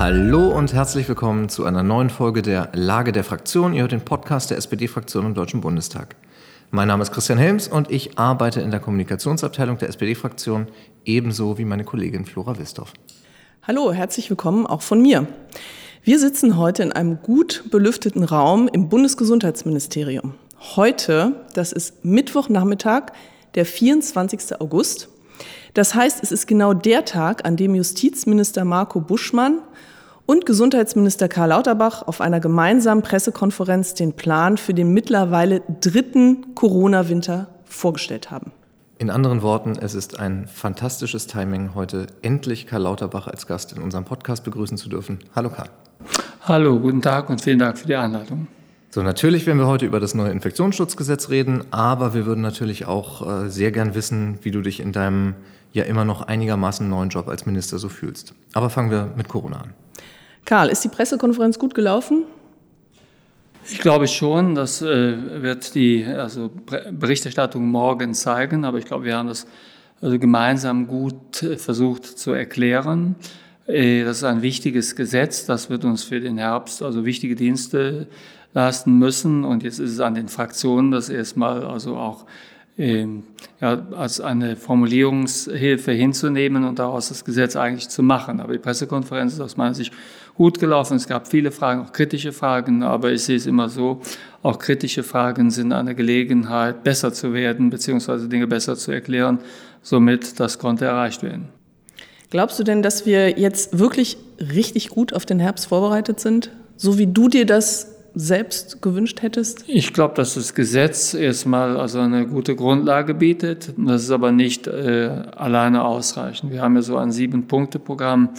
Hallo und herzlich willkommen zu einer neuen Folge der Lage der Fraktion. Ihr hört den Podcast der SPD-Fraktion im Deutschen Bundestag. Mein Name ist Christian Helms und ich arbeite in der Kommunikationsabteilung der SPD-Fraktion, ebenso wie meine Kollegin Flora Wistorf. Hallo, herzlich willkommen auch von mir. Wir sitzen heute in einem gut belüfteten Raum im Bundesgesundheitsministerium. Heute, das ist Mittwochnachmittag, der 24. August. Das heißt, es ist genau der Tag, an dem Justizminister Marco Buschmann und Gesundheitsminister Karl Lauterbach auf einer gemeinsamen Pressekonferenz den Plan für den mittlerweile dritten Corona-Winter vorgestellt haben. In anderen Worten, es ist ein fantastisches Timing, heute endlich Karl Lauterbach als Gast in unserem Podcast begrüßen zu dürfen. Hallo Karl. Hallo, guten Tag und vielen Dank für die Einladung. So, natürlich werden wir heute über das neue Infektionsschutzgesetz reden, aber wir würden natürlich auch äh, sehr gern wissen, wie du dich in deinem ja immer noch einigermaßen neuen Job als Minister so fühlst. Aber fangen wir mit Corona an. Karl, ist die Pressekonferenz gut gelaufen? Ich glaube schon, das äh, wird die also Berichterstattung morgen zeigen, aber ich glaube, wir haben das also gemeinsam gut äh, versucht zu erklären. Äh, das ist ein wichtiges Gesetz, das wird uns für den Herbst also wichtige Dienste leisten müssen und jetzt ist es an den Fraktionen, das erstmal also auch ja, als eine Formulierungshilfe hinzunehmen und daraus das Gesetz eigentlich zu machen. Aber die Pressekonferenz ist aus meiner Sicht gut gelaufen. Es gab viele Fragen, auch kritische Fragen, aber ich sehe es immer so, auch kritische Fragen sind eine Gelegenheit, besser zu werden, beziehungsweise Dinge besser zu erklären. Somit, das konnte erreicht werden. Glaubst du denn, dass wir jetzt wirklich richtig gut auf den Herbst vorbereitet sind? So wie du dir das selbst gewünscht hättest? Ich glaube, dass das Gesetz erstmal also eine gute Grundlage bietet. Das ist aber nicht äh, alleine ausreichend. Wir haben ja so ein Sieben-Punkte-Programm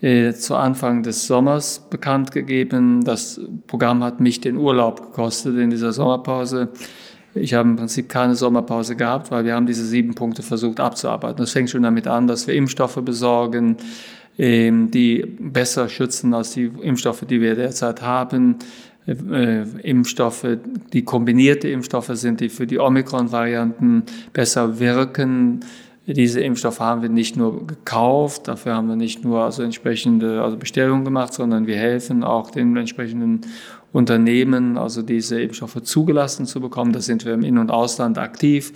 äh, zu Anfang des Sommers bekannt gegeben. Das Programm hat mich den Urlaub gekostet in dieser Sommerpause. Ich habe im Prinzip keine Sommerpause gehabt, weil wir haben diese sieben Punkte versucht abzuarbeiten. Das fängt schon damit an, dass wir Impfstoffe besorgen, ähm, die besser schützen als die Impfstoffe, die wir derzeit haben äh, Impfstoffe, die kombinierte Impfstoffe sind, die für die Omikron-Varianten besser wirken. Diese Impfstoffe haben wir nicht nur gekauft, dafür haben wir nicht nur also entsprechende also Bestellungen gemacht, sondern wir helfen auch den entsprechenden Unternehmen, also diese Impfstoffe zugelassen zu bekommen. Da sind wir im In- und Ausland aktiv.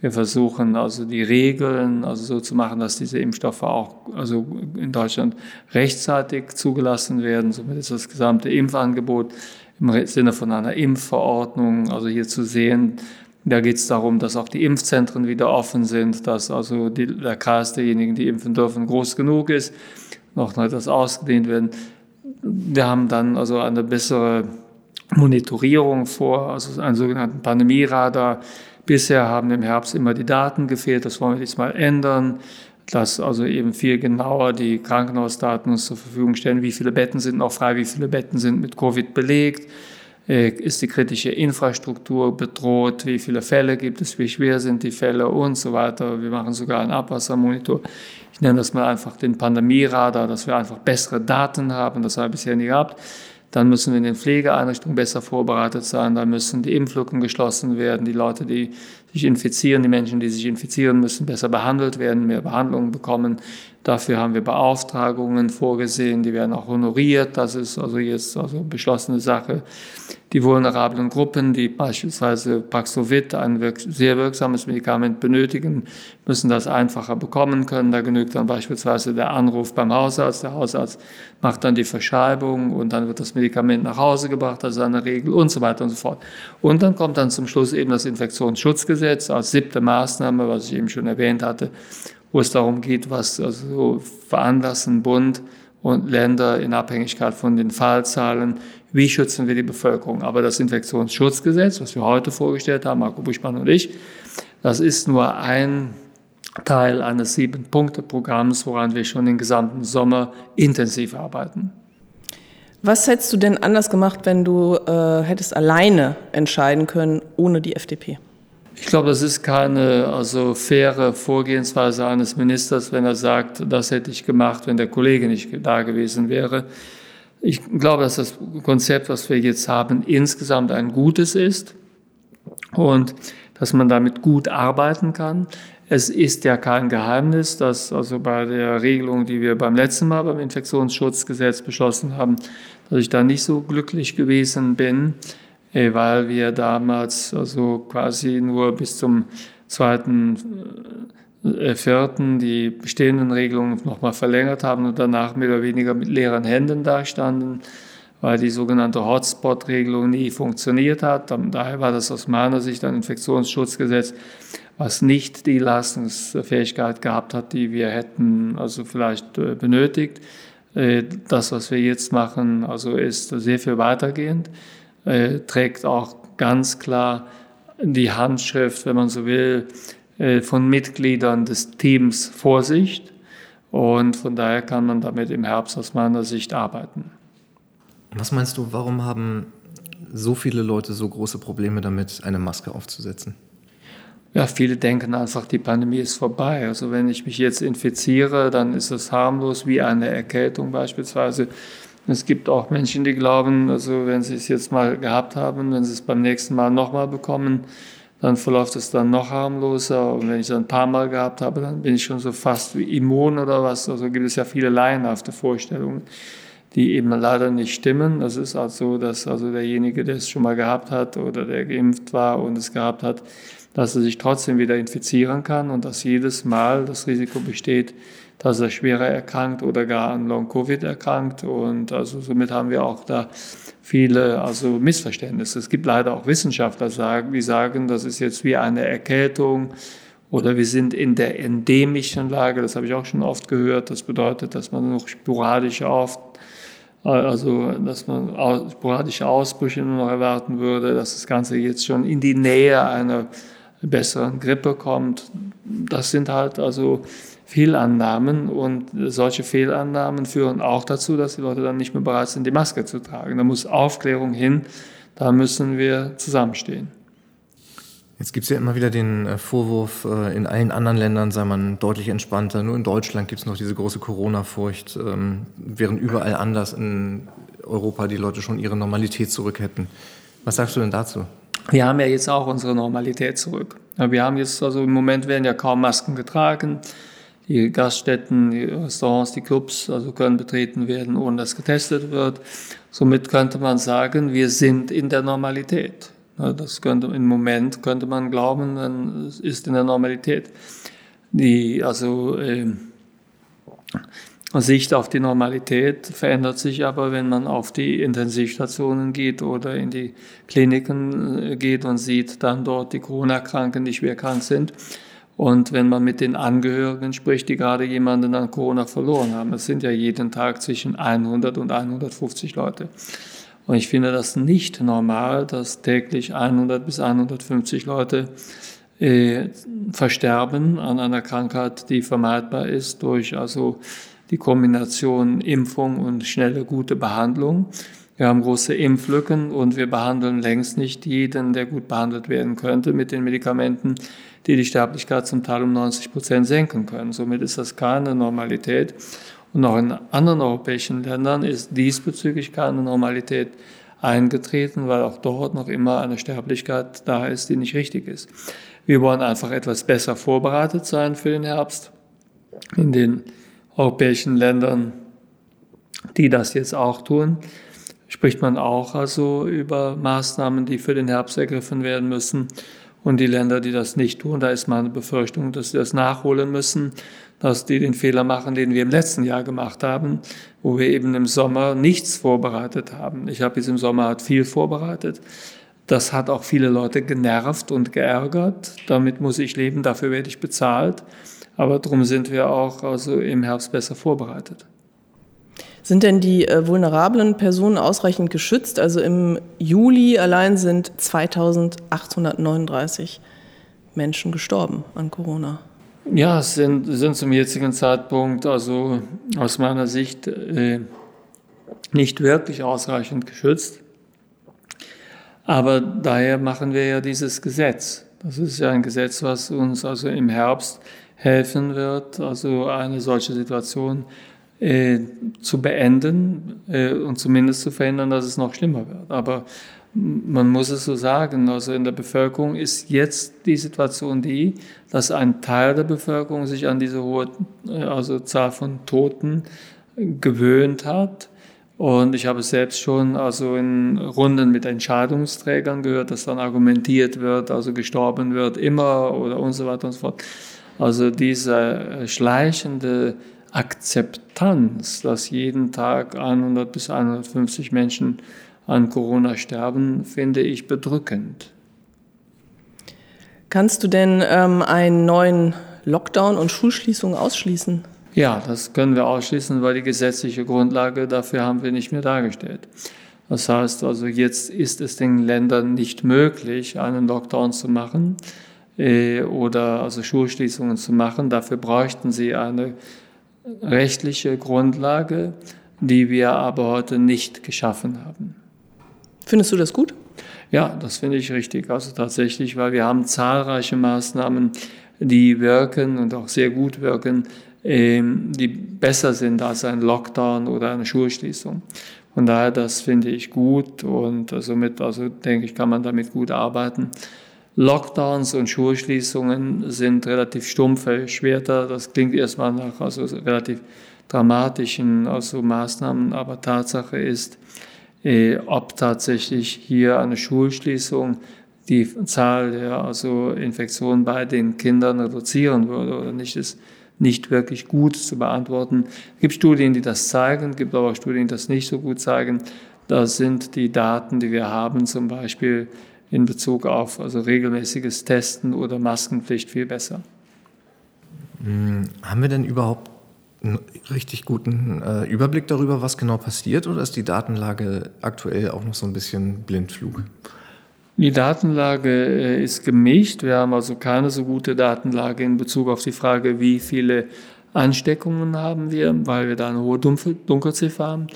Wir versuchen also die Regeln also so zu machen, dass diese Impfstoffe auch also in Deutschland rechtzeitig zugelassen werden. Somit ist das gesamte Impfangebot im Sinne von einer Impfverordnung, also hier zu sehen. Da geht es darum, dass auch die Impfzentren wieder offen sind, dass also die, der Kreis derjenigen, die impfen dürfen, groß genug ist, noch etwas ausgedehnt werden. Wir haben dann also eine bessere Monitorierung vor, also einen sogenannten Pandemieradar. Bisher haben im Herbst immer die Daten gefehlt, das wollen wir jetzt mal ändern dass also eben viel genauer die Krankenhausdaten uns zur Verfügung stellen, wie viele Betten sind noch frei, wie viele Betten sind mit Covid belegt, äh, ist die kritische Infrastruktur bedroht, wie viele Fälle gibt es, wie schwer sind die Fälle? Und so weiter. Wir machen sogar einen Abwassermonitor. Ich nenne das mal einfach den Pandemieradar, dass wir einfach bessere Daten haben, das haben wir bisher nie gehabt. Dann müssen wir in den Pflegeeinrichtungen besser vorbereitet sein. Da müssen die Impflücken geschlossen werden. Die Leute, die sich infizieren, die Menschen, die sich infizieren, müssen besser behandelt werden, mehr Behandlungen bekommen. Dafür haben wir Beauftragungen vorgesehen, die werden auch honoriert. Das ist also jetzt also beschlossene Sache. Die vulnerablen Gruppen, die beispielsweise Paxlovid, ein sehr wirksames Medikament benötigen, müssen das einfacher bekommen können. Da genügt dann beispielsweise der Anruf beim Hausarzt. Der Hausarzt macht dann die Verschreibung und dann wird das Medikament nach Hause gebracht, das ist eine Regel und so weiter und so fort. Und dann kommt dann zum Schluss eben das Infektionsschutzgesetz als siebte Maßnahme, was ich eben schon erwähnt hatte, wo es darum geht, was also veranlassen Bund und Länder in Abhängigkeit von den Fallzahlen, wie schützen wir die Bevölkerung. Aber das Infektionsschutzgesetz, was wir heute vorgestellt haben, Marco Buschmann und ich, das ist nur ein Teil eines Sieben-Punkte-Programms, woran wir schon den gesamten Sommer intensiv arbeiten. Was hättest du denn anders gemacht, wenn du äh, hättest alleine entscheiden können, ohne die FDP? Ich glaube, das ist keine also faire Vorgehensweise eines Ministers, wenn er sagt, das hätte ich gemacht, wenn der Kollege nicht da gewesen wäre. Ich glaube, dass das Konzept, was wir jetzt haben, insgesamt ein gutes ist und dass man damit gut arbeiten kann. Es ist ja kein Geheimnis, dass also bei der Regelung, die wir beim letzten Mal beim Infektionsschutzgesetz beschlossen haben, dass ich da nicht so glücklich gewesen bin, äh, weil wir damals also quasi nur bis zum zweiten äh, vierten die bestehenden Regelungen nochmal verlängert haben und danach mehr oder weniger mit leeren Händen dastanden, weil die sogenannte Hotspot-Regelung nie funktioniert hat. Daher war das aus meiner Sicht ein Infektionsschutzgesetz, was nicht die Leistungsfähigkeit gehabt hat, die wir hätten also vielleicht äh, benötigt. Äh, das, was wir jetzt machen, also ist sehr viel weitergehend, äh, trägt auch ganz klar die Handschrift, wenn man so will, von Mitgliedern des Teams Vorsicht. Und von daher kann man damit im Herbst aus meiner Sicht arbeiten. Was meinst du, warum haben so viele Leute so große Probleme damit, eine Maske aufzusetzen? Ja, viele denken einfach, die Pandemie ist vorbei. Also wenn ich mich jetzt infiziere, dann ist es harmlos wie eine Erkältung beispielsweise. Es gibt auch Menschen, die glauben, also wenn sie es jetzt mal gehabt haben, wenn sie es beim nächsten Mal nochmal bekommen, dann verläuft es dann noch harmloser. Und wenn ich es ein paar Mal gehabt habe, dann bin ich schon so fast wie immun oder was. Also gibt es ja viele laienhafte Vorstellungen, die eben leider nicht stimmen. Das ist also so, dass also derjenige, der es schon mal gehabt hat oder der geimpft war und es gehabt hat, dass er sich trotzdem wieder infizieren kann und dass jedes Mal das Risiko besteht, dass er schwerer erkrankt oder gar an Long-Covid erkrankt. Und also somit haben wir auch da viele also Missverständnisse. Es gibt leider auch Wissenschaftler, die sagen, das ist jetzt wie eine Erkältung oder wir sind in der endemischen Lage. Das habe ich auch schon oft gehört. Das bedeutet, dass man noch sporadisch oft also dass man sporadische Ausbrüche nur noch erwarten würde, dass das Ganze jetzt schon in die Nähe einer besseren Grippe kommt. Das sind halt also Fehlannahmen und solche Fehlannahmen führen auch dazu, dass die Leute dann nicht mehr bereit sind, die Maske zu tragen. Da muss Aufklärung hin, da müssen wir zusammenstehen. Jetzt gibt es ja immer wieder den äh, Vorwurf, äh, in allen anderen Ländern sei man deutlich entspannter. Nur in Deutschland gibt es noch diese große Corona-Furcht, ähm, während überall anders in Europa die Leute schon ihre Normalität zurück hätten. Was sagst du denn dazu? wir haben ja jetzt auch unsere Normalität zurück. Wir haben jetzt, also im Moment werden ja kaum Masken getragen. Die Gaststätten, die Restaurants, die Clubs, also können betreten werden, ohne dass getestet wird. Somit könnte man sagen, wir sind in der Normalität. Das könnte, im Moment könnte man glauben, man ist in der Normalität. Die, also, äh, Sicht auf die Normalität verändert sich aber, wenn man auf die Intensivstationen geht oder in die Kliniken äh, geht und sieht dann dort die Corona-Kranken, die schwer krank sind. Und wenn man mit den Angehörigen spricht, die gerade jemanden an Corona verloren haben, es sind ja jeden Tag zwischen 100 und 150 Leute. Und ich finde das nicht normal, dass täglich 100 bis 150 Leute äh, versterben an einer Krankheit, die vermeidbar ist durch also die Kombination Impfung und schnelle, gute Behandlung. Wir haben große Impflücken und wir behandeln längst nicht jeden, der gut behandelt werden könnte mit den Medikamenten, die die Sterblichkeit zum Teil um 90 Prozent senken können. Somit ist das keine Normalität. Und auch in anderen europäischen Ländern ist diesbezüglich keine Normalität eingetreten, weil auch dort noch immer eine Sterblichkeit da ist, die nicht richtig ist. Wir wollen einfach etwas besser vorbereitet sein für den Herbst. In den europäischen Ländern, die das jetzt auch tun, spricht man auch also über Maßnahmen, die für den Herbst ergriffen werden müssen. Und die Länder, die das nicht tun, da ist meine Befürchtung, dass sie das nachholen müssen, dass die den Fehler machen, den wir im letzten Jahr gemacht haben, wo wir eben im Sommer nichts vorbereitet haben. Ich habe jetzt im Sommer halt viel vorbereitet. Das hat auch viele Leute genervt und geärgert. Damit muss ich leben, dafür werde ich bezahlt. Aber darum sind wir auch also im Herbst besser vorbereitet. Sind denn die äh, vulnerablen Personen ausreichend geschützt? Also im Juli allein sind 2839 Menschen gestorben an Corona. Ja, es sind, sind zum jetzigen Zeitpunkt also aus meiner Sicht äh, nicht wirklich ausreichend geschützt. Aber daher machen wir ja dieses Gesetz. Das ist ja ein Gesetz, was uns also im Herbst helfen wird, also eine solche Situation äh, zu beenden äh, und zumindest zu verhindern, dass es noch schlimmer wird. Aber man muss es so sagen, also in der Bevölkerung ist jetzt die Situation die, dass ein Teil der Bevölkerung sich an diese hohe also Zahl von Toten gewöhnt hat. Und ich habe selbst schon also in Runden mit Entscheidungsträgern gehört, dass dann argumentiert wird, also gestorben wird immer oder und so weiter und so fort. Also diese schleichende Akzeptanz, dass jeden Tag 100 bis 150 Menschen an Corona sterben, finde ich bedrückend. Kannst du denn ähm, einen neuen Lockdown und Schulschließungen ausschließen? Ja, das können wir ausschließen, weil die gesetzliche Grundlage dafür haben wir nicht mehr dargestellt. Das heißt also, jetzt ist es den Ländern nicht möglich, einen Lockdown zu machen äh, oder also Schulschließungen zu machen. Dafür bräuchten sie eine rechtliche Grundlage, die wir aber heute nicht geschaffen haben. Findest du das gut? Ja, das finde ich richtig. Also tatsächlich, weil wir haben zahlreiche Maßnahmen, die wirken und auch sehr gut wirken, ähm, die besser sind als ein Lockdown oder eine Schulschließung. Von daher, das finde ich gut und somit, also denke ich, kann man damit gut arbeiten. Lockdowns und Schulschließungen sind relativ stumpfe Schwerter. Das klingt erstmal nach also relativ dramatischen also Maßnahmen, aber Tatsache ist, äh, ob tatsächlich hier eine Schulschließung die Zahl der also Infektionen bei den Kindern reduzieren würde oder nicht, ist nicht wirklich gut zu beantworten. Es gibt Studien, die das zeigen, es gibt aber auch Studien, die das nicht so gut zeigen. Das sind die Daten, die wir haben, zum Beispiel in Bezug auf also regelmäßiges Testen oder Maskenpflicht viel besser. Hm, haben wir denn überhaupt einen richtig guten äh, Überblick darüber, was genau passiert, oder ist die Datenlage aktuell auch noch so ein bisschen Blindflug? Die Datenlage äh, ist gemischt. Wir haben also keine so gute Datenlage in Bezug auf die Frage, wie viele Ansteckungen haben wir, weil wir da eine hohe Dunkelziffer haben.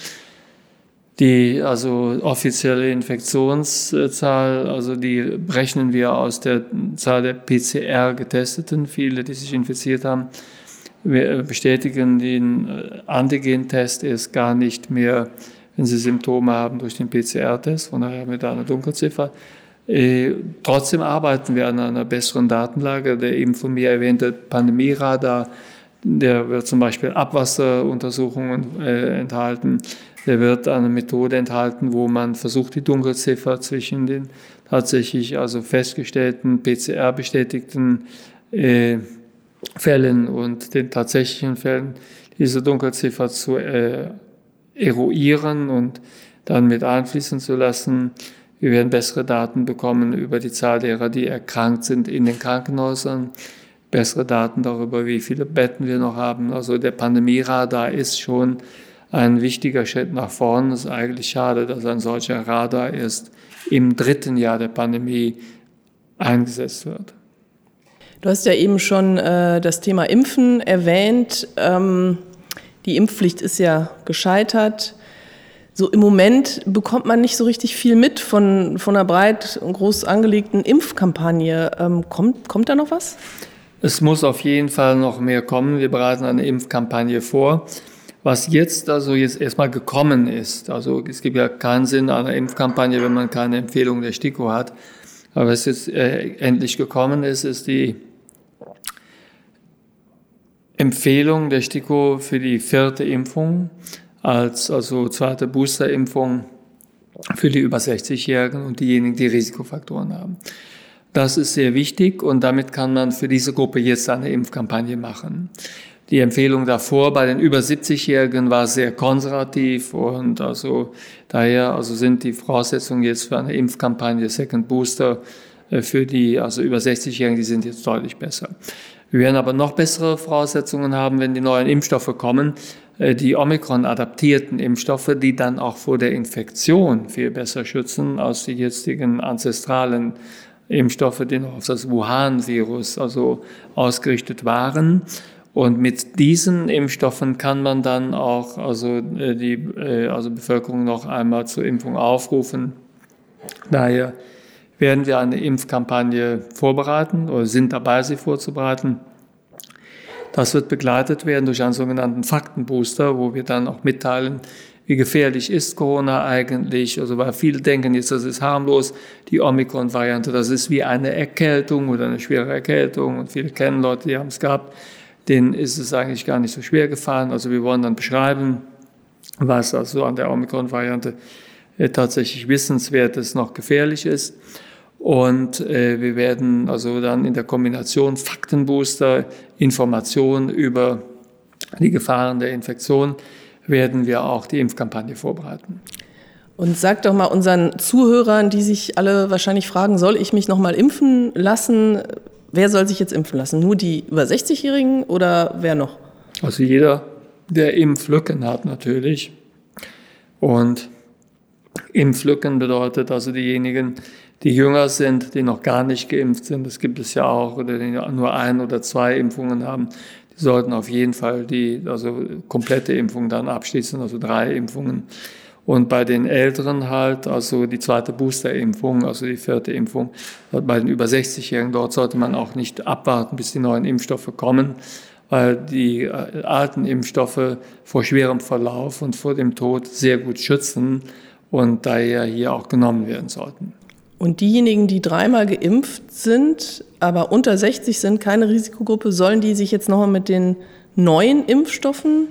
Die also offizielle Infektionszahl, also die rechnen wir aus der Zahl der PCR-Getesteten, viele, die sich infiziert haben. Wir bestätigen den Antigen-Test ist gar nicht mehr, wenn Sie Symptome haben, durch den PCR-Test. Von daher haben wir da eine Dunkelziffer. Äh, trotzdem arbeiten wir an einer besseren Datenlage. Der eben von mir erwähnte Pandemieradar, der wird zum Beispiel Abwasseruntersuchungen äh, enthalten. Der wird eine Methode enthalten, wo man versucht, die Dunkelziffer zwischen den tatsächlich also festgestellten PCR-bestätigten äh, Fällen und den tatsächlichen Fällen diese Dunkelziffer zu äh, eruieren und dann mit einfließen zu lassen. Wir werden bessere Daten bekommen über die Zahl derer, die erkrankt sind in den Krankenhäusern, bessere Daten darüber, wie viele Betten wir noch haben. Also der Pandemieradar ist schon ein wichtiger Schritt nach vorn. Es ist eigentlich schade, dass ein solcher Radar erst im dritten Jahr der Pandemie eingesetzt wird. Du hast ja eben schon äh, das Thema Impfen erwähnt. Ähm, die Impfpflicht ist ja gescheitert so im Moment bekommt man nicht so richtig viel mit von, von einer breit und groß angelegten Impfkampagne. Ähm, kommt, kommt da noch was? Es muss auf jeden Fall noch mehr kommen. Wir bereiten eine Impfkampagne vor. Was jetzt also jetzt erstmal gekommen ist, also es gibt ja keinen Sinn einer Impfkampagne, wenn man keine Empfehlung der STIKO hat. Aber was jetzt äh, endlich gekommen ist, ist die Empfehlung der STIKO für die vierte Impfung als also zweite Boosterimpfung für die über 60-Jährigen und diejenigen, die Risikofaktoren haben. Das ist sehr wichtig und damit kann man für diese Gruppe jetzt eine Impfkampagne machen. Die Empfehlung davor bei den über 70-Jährigen war sehr konservativ und also daher also sind die Voraussetzungen jetzt für eine Impfkampagne Second Booster äh, für die also über 60-Jährigen, die sind jetzt deutlich besser. Wir werden aber noch bessere Voraussetzungen haben, wenn die neuen Impfstoffe kommen, äh, die Omikron-adaptierten Impfstoffe, die dann auch vor der Infektion viel besser schützen als die jetzigen ancestralen Impfstoffe, die noch auf das Wuhan-Virus also ausgerichtet waren. Und mit diesen Impfstoffen kann man dann auch also äh, die äh, also Bevölkerung noch einmal zur Impfung aufrufen. Daher werden wir eine Impfkampagne vorbereiten oder sind dabei, sie vorzubereiten. Das wird begleitet werden durch einen sogenannten Faktenbooster, wo wir dann auch mitteilen, wie gefährlich ist Corona eigentlich? Also weil viele denken jetzt, das ist harmlos, die Omikron-Variante, das ist wie eine Erkältung oder eine schwere Erkältung und viele kennen Leute, die haben es gehabt, denen ist es eigentlich gar nicht so schwer gefallen. Also wir wollen dann beschreiben, was also an der Omikron-Variante äh, tatsächlich wissenswert ist, noch gefährlich ist. Und äh, wir werden also dann in der Kombination Faktenbooster, Informationen über die Gefahren der Infektion, werden wir auch die Impfkampagne vorbereiten. Und sag doch mal unseren Zuhörern, die sich alle wahrscheinlich fragen, soll ich mich noch mal impfen lassen? Wer soll sich jetzt impfen lassen? Nur die über 60-Jährigen oder wer noch? Also jeder, der Impflücken hat natürlich. Und Impflücken bedeutet also diejenigen, die jünger sind, die noch gar nicht geimpft sind. Das gibt es ja auch, oder die nur ein oder zwei Impfungen haben sollten auf jeden Fall die also komplette Impfung dann abschließen, also drei Impfungen. Und bei den Älteren halt, also die zweite Boosterimpfung, also die vierte Impfung, bei den über 60-Jährigen, dort sollte man auch nicht abwarten, bis die neuen Impfstoffe kommen, weil die äh, alten Impfstoffe vor schwerem Verlauf und vor dem Tod sehr gut schützen und daher hier auch genommen werden sollten. Und diejenigen, die dreimal geimpft sind, aber unter 60 sind, keine Risikogruppe, sollen die sich jetzt nochmal mit den neuen Impfstoffen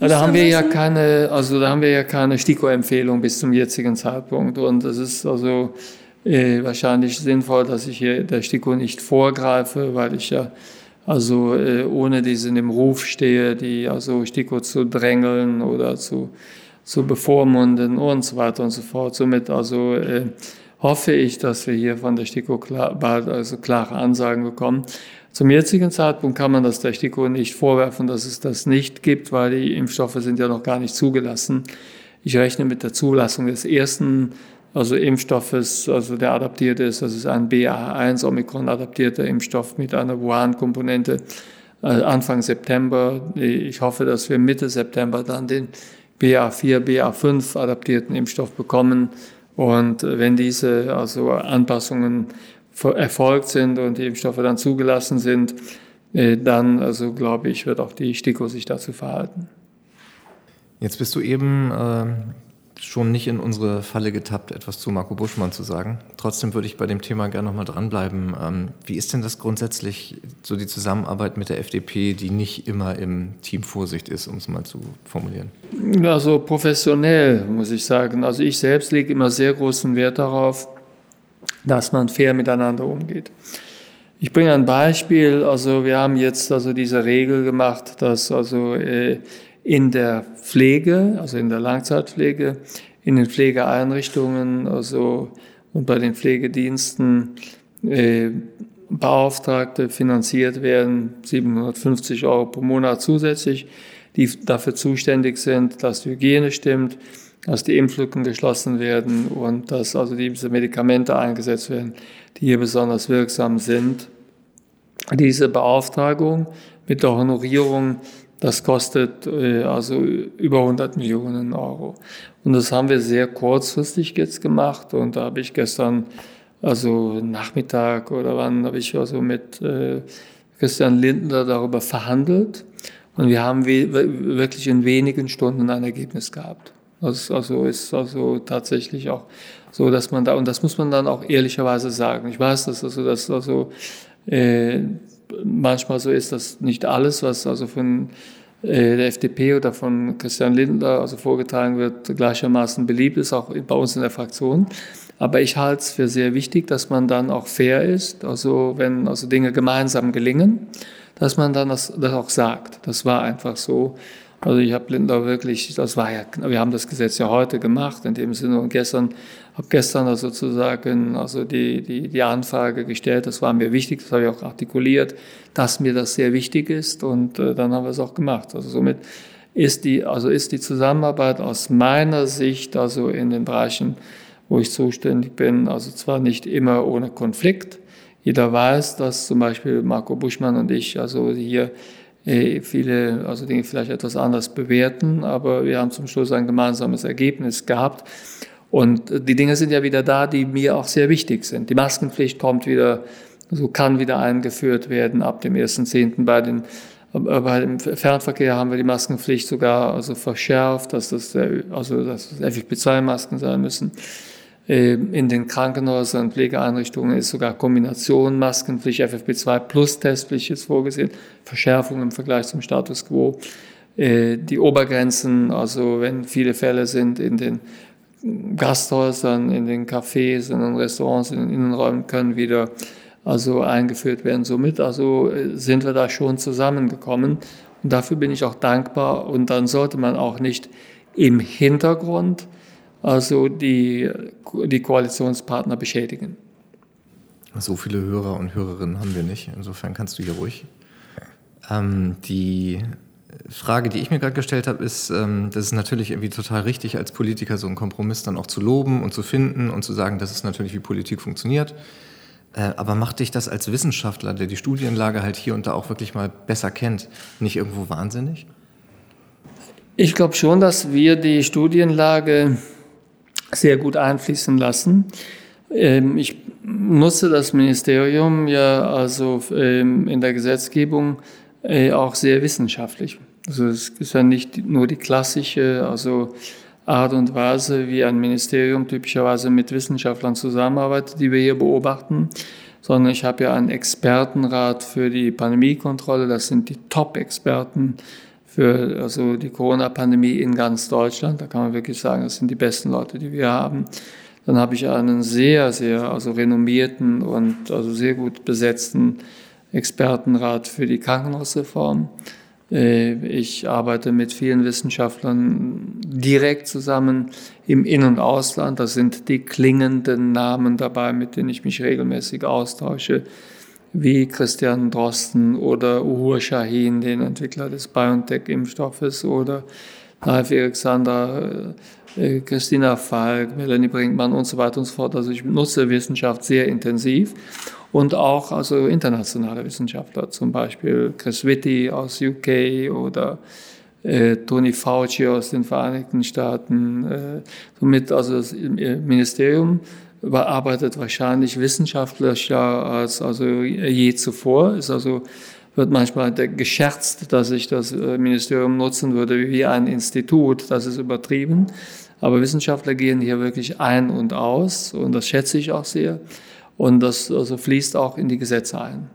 ja, da haben wir ja keine, also da haben wir ja keine STIKO-Empfehlung bis zum jetzigen Zeitpunkt. Und es ist also äh, wahrscheinlich sinnvoll, dass ich hier der STIKO nicht vorgreife, weil ich ja also äh, ohne diesen im Ruf stehe, die also STIKO zu drängeln oder zu, zu bevormunden und so weiter und so fort. Somit also äh, hoffe ich, dass wir hier von der STIKO klar, bald also klare Ansagen bekommen. Zum jetzigen Zeitpunkt kann man das STIKO nicht vorwerfen, dass es das nicht gibt, weil die Impfstoffe sind ja noch gar nicht zugelassen. Ich rechne mit der Zulassung des ersten also Impfstoffes, also der adaptiert ist. Das ist ein BA1 Omikron adaptierter Impfstoff mit einer Wuhan-Komponente äh, Anfang September. Ich hoffe, dass wir Mitte September dann den BA4, BA5 adaptierten Impfstoff bekommen. Und wenn diese also Anpassungen erfolgt sind und die Impfstoffe dann zugelassen sind, äh, dann, also glaube ich, wird auch die STIKO sich dazu verhalten. Jetzt bist du eben äh, schon nicht in unsere Falle getappt, etwas zu Marco Buschmann zu sagen. Trotzdem würde ich bei dem Thema gerne nochmal dranbleiben. Ähm, wie ist denn das grundsätzlich, so die Zusammenarbeit mit der FDP, die nicht immer im Team Vorsicht ist, um es mal zu formulieren? Also professionell, muss ich sagen. Also ich selbst lege immer sehr großen Wert darauf, dass man fair miteinander umgeht. Ich bringe ein Beispiel. Also wir haben jetzt also diese Regel gemacht, dass also äh, in der Pflege, also in der Langzeitpflege, in den Pflegeeinrichtungen, also und bei den Pflegediensten äh, Beauftragte finanziert werden, 750 Euro pro Monat zusätzlich, die dafür zuständig sind, dass die Hygiene stimmt, dass die Impflücken geschlossen werden und dass also diese Medikamente eingesetzt werden, die hier besonders wirksam sind. Diese Beauftragung mit der Honorierung das kostet äh, also über 100 Millionen Euro. Und das haben wir sehr kurzfristig jetzt gemacht. Und da habe ich gestern, also Nachmittag oder wann, habe ich also mit äh, Christian Lindner darüber verhandelt. Und wir haben wirklich in wenigen Stunden ein Ergebnis gehabt. Das also ist also tatsächlich auch so, dass man da, und das muss man dann auch ehrlicherweise sagen. Ich weiß, dass also, dass also äh, manchmal so ist, dass nicht alles, was also von äh, der FDP oder von Christian Lindner also vorgetragen wird, gleichermaßen beliebt ist, auch bei uns in der Fraktion. Aber ich halte es für sehr wichtig, dass man dann auch fair ist, also wenn also Dinge gemeinsam gelingen, dass man dann das, das auch sagt. Das war einfach so. Also ich habe Lindner wirklich, das war ja, wir haben das Gesetz ja heute gemacht, in dem Sinne und gestern, habe gestern also sozusagen also die, die, die Anfrage gestellt, das war mir wichtig, das habe ich auch artikuliert, dass mir das sehr wichtig ist und äh, dann haben wir es auch gemacht. Also somit ist die, also ist die Zusammenarbeit aus meiner Sicht, also in den Bereichen, wo ich zuständig bin, also zwar nicht immer ohne Konflikt, jeder weiß, dass zum Beispiel Marco Buschmann und ich also hier viele also Dinge vielleicht etwas anders bewerten, aber wir haben zum Schluss ein gemeinsames Ergebnis gehabt. Und die Dinge sind ja wieder da, die mir auch sehr wichtig sind. Die Maskenpflicht kommt wieder, so kann wieder eingeführt werden ab dem 1.10. bei den Aber im Fernverkehr haben wir die Maskenpflicht sogar also verschärft, dass das, also dass das FFP2-Masken sein müssen. Ähm, in den Krankenhäusern und Pflegeeinrichtungen ist sogar Kombination Maskenpflicht, FFP2 plus Testpflicht ist vorgesehen, Verschärfung im Vergleich zum Status quo. Äh, die Obergrenzen, also wenn viele Fälle sind in den Gasthäusern, in den Cafés, in den Restaurants, in den Innenräumen, können wieder also eingeführt werden. Somit also äh, sind wir da schon zusammengekommen und dafür bin ich auch dankbar und dann sollte man auch nicht im Hintergrund also die, die Koalitionspartner beschädigen. So viele Hörer und Hörerinnen haben wir nicht. Insofern kannst du hier ruhig. Ähm, die Frage, die ich mir gerade gestellt habe, ist, ähm, das ist natürlich irgendwie total richtig, als Politiker so einen Kompromiss dann auch zu loben und zu finden und zu sagen, das ist natürlich, wie Politik funktioniert. Äh, aber macht dich das als Wissenschaftler, der die Studienlage halt hier und da auch wirklich mal besser kennt, nicht irgendwo wahnsinnig? Ich glaube schon, dass wir die Studienlage sehr gut einfließen lassen. Ähm, ich nutze das Ministerium ja also ähm, in der Gesetzgebung äh, auch sehr wissenschaftlich. Also es ist ja nicht nur die klassische also Art und Weise, wie ein Ministerium typischerweise mit Wissenschaftlern zusammenarbeitet, die wir hier beobachten, sondern ich habe ja einen Expertenrat für die Pandemiekontrolle. Das sind die Top-Experten für also die Corona-Pandemie in ganz Deutschland. Da kann man wirklich sagen, das sind die besten Leute, die wir haben. Dann habe ich einen sehr, sehr also renommierten und also sehr gut besetzten Expertenrat für die Krankenhausreform. Äh, ich arbeite mit vielen Wissenschaftlern direkt zusammen im In- und Ausland. Das sind die klingenden Namen dabei, mit denen ich mich regelmäßig austausche wie Christian Drosten oder Uhur Shahin, den Entwickler des BioNTech-Impfstoffes, oder Ralf Alexander, äh, Christina Falk, Melanie Brinkmann und so weiter und so fort. Also ich nutze Wissenschaft sehr intensiv und auch also internationale Wissenschaftler, zum Beispiel Chris Whitty aus UK oder äh, Tony Fauci aus den Vereinigten Staaten. Äh, somit also das Ministerium überarbeitet wahrscheinlich wissenschaftlicher als also je zuvor. Ist also wird manchmal gescherzt, dass ich das äh, Ministerium nutzen würde wie ein Institut. Das ist übertrieben. Aber Wissenschaftler gehen hier wirklich ein und aus und das schätze ich auch sehr. Und das also fließt auch in die Gesetze ein.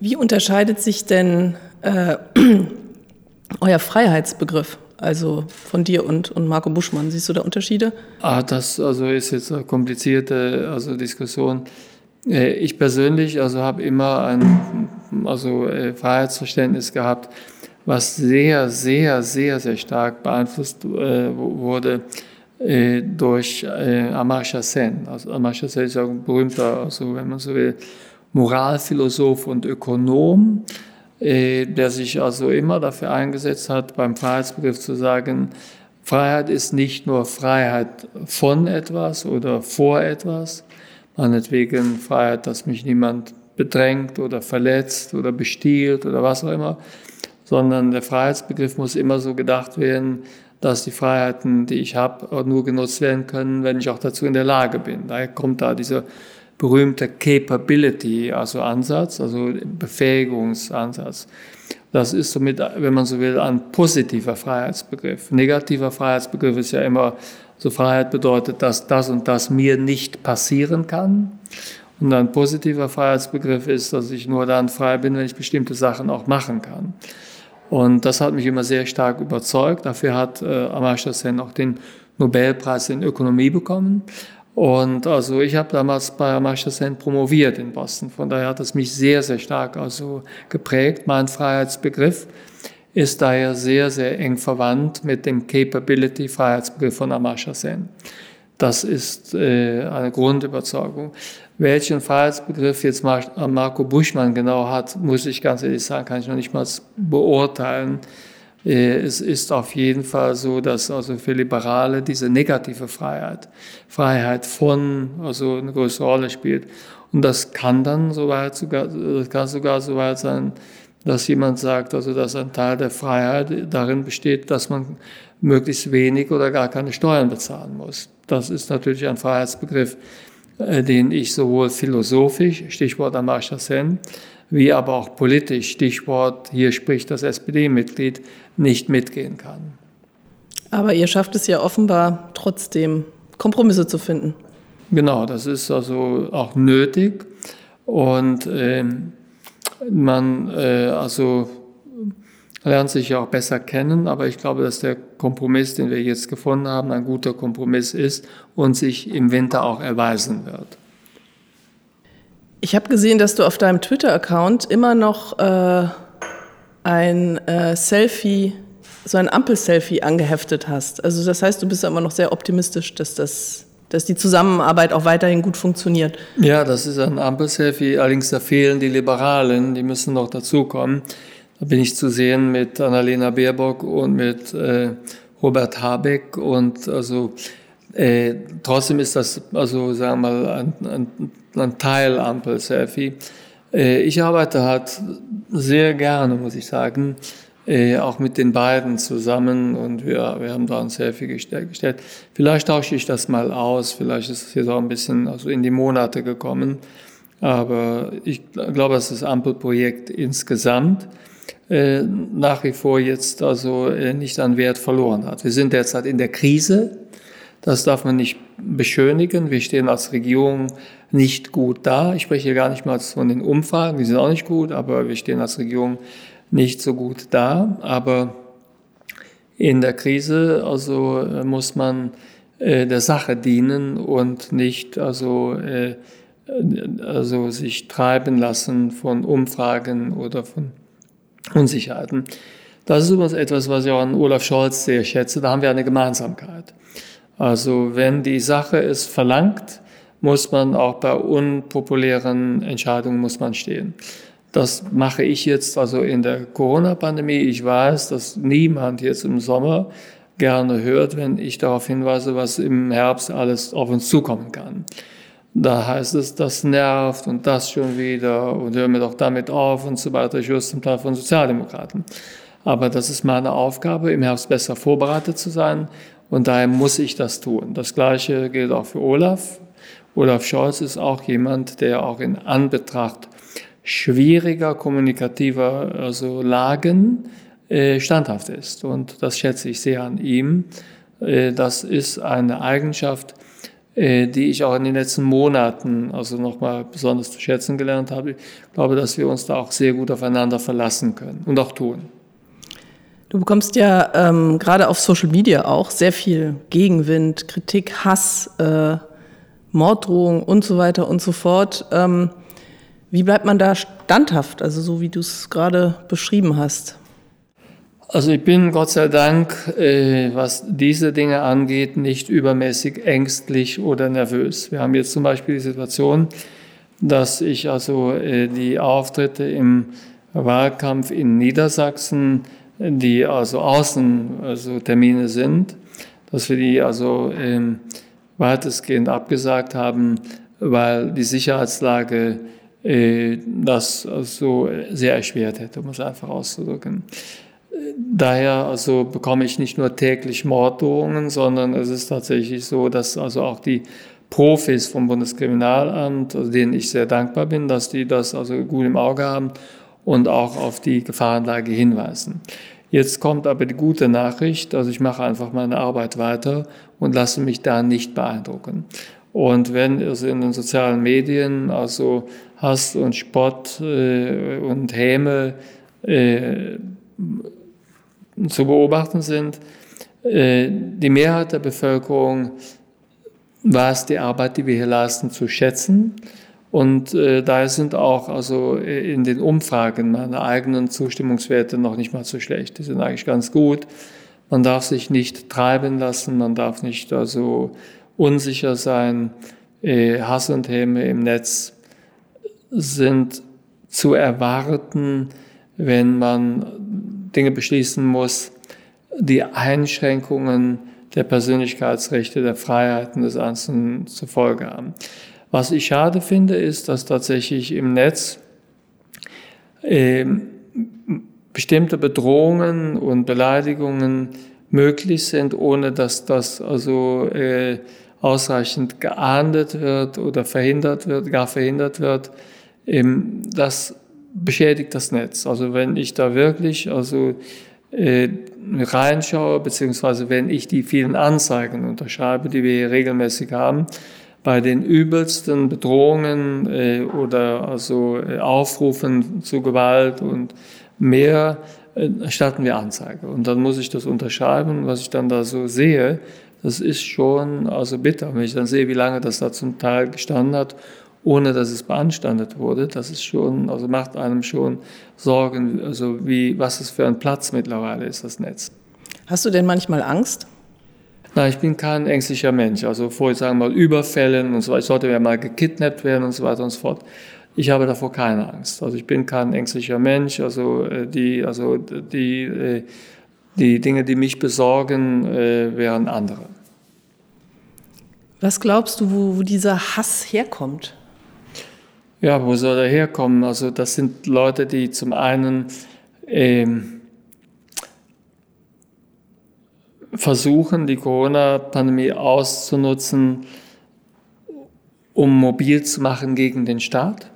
Wie unterscheidet sich denn äh, euer Freiheitsbegriff? Also von dir und, und Marco Buschmann. Siehst du da Unterschiede? Ah, das also ist jetzt eine komplizierte also Diskussion. Äh, ich persönlich also habe immer ein also äh, Freiheitsverständnis gehabt, was sehr, sehr, sehr, sehr stark beeinflusst äh, wurde durch Amartya Sen. Also Amartya Sen ist ja ein berühmter, also wenn man so will, Moralphilosoph und Ökonom. Äh, der sich also immer dafür eingesetzt hat, beim Freiheitsbegriff zu sagen, Freiheit ist nicht nur Freiheit von etwas oder vor etwas, meinetwegen Freiheit, dass mich niemand bedrängt oder verletzt oder bestiehlt oder was auch immer, sondern der Freiheitsbegriff muss immer so gedacht werden, dass die Freiheiten, die ich habe, nur genutzt werden können, wenn ich auch dazu in der Lage bin. Daher kommt da dieser berühmter Capability, also Ansatz, also Befähigungsansatz. Das ist somit, wenn man so will, ein positiver Freiheitsbegriff. Negativer Freiheitsbegriff ist ja immer, so Freiheit bedeutet, dass das und das mir nicht passieren kann. Und ein positiver Freiheitsbegriff ist, dass ich nur dann frei bin, wenn ich bestimmte Sachen auch machen kann. Und das hat mich immer sehr stark überzeugt. Dafür hat äh, Amartya auch den Nobelpreis in Ökonomie bekommen. Und also ich habe damals bei Amartya Sen promoviert in Boston. Von daher hat es mich sehr, sehr stark also geprägt. Mein Freiheitsbegriff ist daher sehr, sehr eng verwandt mit dem Capability-Freiheitsbegriff von Amartya Sen. Das ist äh, eine Grundüberzeugung. Welchen Freiheitsbegriff jetzt Marco Buschmann genau hat, muss ich ganz ehrlich sagen, kann ich noch nicht mal beurteilen. Äh, es ist auf jeden Fall so, dass also für Liberale diese negative Freiheit, Freiheit von, also eine größere Rolle spielt. Und das kann dann soweit sogar, das kann sogar so weit sein, dass jemand sagt, also dass ein Teil der Freiheit darin besteht, dass man möglichst wenig oder gar keine Steuern bezahlen muss. Das ist natürlich ein Freiheitsbegriff, äh, den ich sowohl philosophisch, Stichwort Amartya Sen, wie aber auch politisch, Stichwort, hier spricht das SPD-Mitglied, nicht mitgehen kann. Aber ihr schafft es ja offenbar trotzdem, Kompromisse zu finden. Genau, das ist also auch nötig. Und äh, man äh, also lernt sich ja auch besser kennen, aber ich glaube, dass der Kompromiss, den wir jetzt gefunden haben, ein guter Kompromiss ist und sich im Winter auch erweisen wird. Ich habe gesehen, dass du auf deinem Twitter-Account immer noch äh, ein äh, Selfie, so ein Ampel-Selfie angeheftet hast. Also das heißt, du bist immer noch sehr optimistisch, dass das dass die Zusammenarbeit auch weiterhin gut funktioniert. Ja, das ist ein Ampel-Selfie. Allerdings da fehlen die Liberalen, die müssen noch dazukommen. Da bin ich zu sehen mit Annalena Baerbock und mit äh, Robert Habeck und also äh, trotzdem ist das also sagen wir mal ein, ein, ein Teil Ampel-Selfie. Äh, ich arbeite halt sehr gerne, muss ich sagen, äh, auch mit den beiden zusammen und wir, wir haben da ein Selfie gestellt. Vielleicht tausche ich das mal aus, vielleicht ist es jetzt auch ein bisschen also in die Monate gekommen, aber ich glaube, dass das Ampelprojekt insgesamt äh, nach wie vor jetzt also äh, nicht an Wert verloren hat. Wir sind derzeit in der Krise, das darf man nicht beschönigen. Wir stehen als Regierung nicht gut da. Ich spreche hier gar nicht mal von den Umfragen, die sind auch nicht gut, aber wir stehen als Regierung nicht so gut da. Aber in der Krise also äh, muss man äh, der Sache dienen und nicht also, äh, also sich treiben lassen von Umfragen oder von Unsicherheiten. Das ist übrigens etwas, was ich auch an Olaf Scholz sehr schätze. Da haben wir eine Gemeinsamkeit. Also wenn die Sache es verlangt, muss man auch bei unpopulären Entscheidungen muss man stehen. Das mache ich jetzt also in der Corona-Pandemie. Ich weiß, dass niemand jetzt im Sommer gerne hört, wenn ich darauf hinweise, was im Herbst alles auf uns zukommen kann. Da heißt es, das nervt und das schon wieder und hör mir doch damit auf und so weiter. Ich höre es zum Teil von Sozialdemokraten. Aber das ist meine Aufgabe, im Herbst besser vorbereitet zu sein und daher muss ich das tun. Das Gleiche gilt auch für Olaf. Olaf Scholz ist auch jemand, der auch in Anbetracht schwieriger kommunikativer also Lagen äh, standhaft ist. Und das schätze ich sehr an ihm. Äh, das ist eine Eigenschaft, äh, die ich auch in den letzten Monaten also nochmal besonders zu schätzen gelernt habe. Ich glaube, dass wir uns da auch sehr gut aufeinander verlassen können und auch tun. Du bekommst ja ähm, gerade auf Social Media auch sehr viel Gegenwind, Kritik, Hass, äh, Morddrohungen und so weiter und so fort. Ähm, wie bleibt man da standhaft, also so wie du es gerade beschrieben hast? Also ich bin Gott sei Dank, äh, was diese Dinge angeht, nicht übermäßig ängstlich oder nervös. Wir haben jetzt zum Beispiel die Situation, dass ich also äh, die Auftritte im Wahlkampf in Niedersachsen, die also Außentermine also Termine sind, dass wir die also ähm, weitestgehend abgesagt haben, weil die Sicherheitslage äh, das also sehr erschwert hätte, um es einfach auszudrücken. Daher also bekomme ich nicht nur täglich Morddrohungen, sondern es ist tatsächlich so, dass also auch die Profis vom Bundeskriminalamt, also denen ich sehr dankbar bin, dass die das also gut im Auge haben und auch auf die Gefahrenlage hinweisen. Jetzt kommt aber die gute Nachricht, also ich mache einfach meine Arbeit weiter und lasse mich da nicht beeindrucken. Und wenn es in den sozialen Medien also Hass und Spott äh, und Häme äh, zu beobachten sind, äh, die Mehrheit der Bevölkerung weiß die Arbeit, die wir hier leisten, zu schätzen. Und äh, daher sind auch also in den Umfragen meine eigenen Zustimmungswerte noch nicht mal so schlecht. Die sind eigentlich ganz gut. Man darf sich nicht treiben lassen, man darf nicht also unsicher sein. Äh, Hass und Häme im Netz sind zu erwarten, wenn man Dinge beschließen muss, die Einschränkungen der Persönlichkeitsrechte, der Freiheiten des Einzelnen zur Folge haben. Was ich schade finde, ist, dass tatsächlich im Netz äh, bestimmte Bedrohungen und Beleidigungen möglich sind, ohne dass das also äh, ausreichend geahndet wird oder verhindert wird, gar verhindert wird. Ähm, das beschädigt das Netz. Also wenn ich da wirklich also äh, reinschaue, beziehungsweise wenn ich die vielen Anzeigen unterschreibe, die wir hier regelmäßig haben, bei den übelsten Bedrohungen äh, oder also äh, Aufrufen zu Gewalt und mehr äh, starten wir Anzeige. Und dann muss ich das unterschreiben. Was ich dann da so sehe, das ist schon also bitter. Wenn ich dann sehe, wie lange das da zum Teil gestanden hat, ohne dass es beanstandet wurde, das ist schon, also macht einem schon Sorgen, also wie, was es für ein Platz mittlerweile ist, das Netz. Hast du denn manchmal Angst? Nein, ich bin kein ängstlicher Mensch. Also vor, sagen wir mal, Überfällen und so weiter. Ich sollte ja mal gekidnappt werden und so weiter und so fort. Ich habe davor keine Angst. Also ich bin kein ängstlicher Mensch. Also äh, die, also die, äh, die Dinge, die mich besorgen, äh, wären andere. Was glaubst du, wo, wo dieser Hass herkommt? Ja, wo soll er herkommen? Also das sind Leute, die zum einen ähm, versuchen, die Corona-Pandemie auszunutzen, um mobil zu machen gegen den Staat.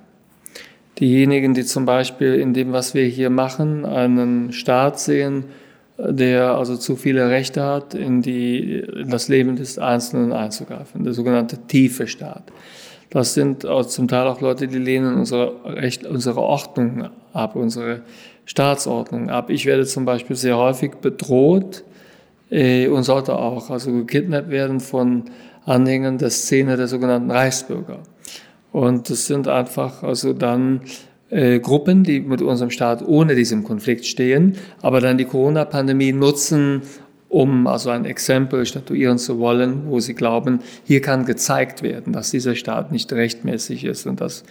Diejenigen, die zum Beispiel in dem, was wir hier machen, einen Staat sehen, der also zu viele Rechte hat, in, die, in das Leben des Einzelnen einzugreifen, der sogenannte tiefe Staat. Das sind zum Teil auch Leute, die lehnen unsere, Recht, unsere Ordnung ab, unsere Staatsordnung ab. Ich werde zum Beispiel sehr häufig bedroht, äh, und sollte auch also gekidnappt werden von Anhängern der Szene der sogenannten Reichsbürger. Und das sind einfach also dann äh, Gruppen, die mit unserem Staat ohne diesen Konflikt stehen, aber dann die Corona-Pandemie nutzen, um also ein Exempel statuieren zu wollen, wo sie glauben, hier kann gezeigt werden, dass dieser Staat nicht rechtmäßig ist und dass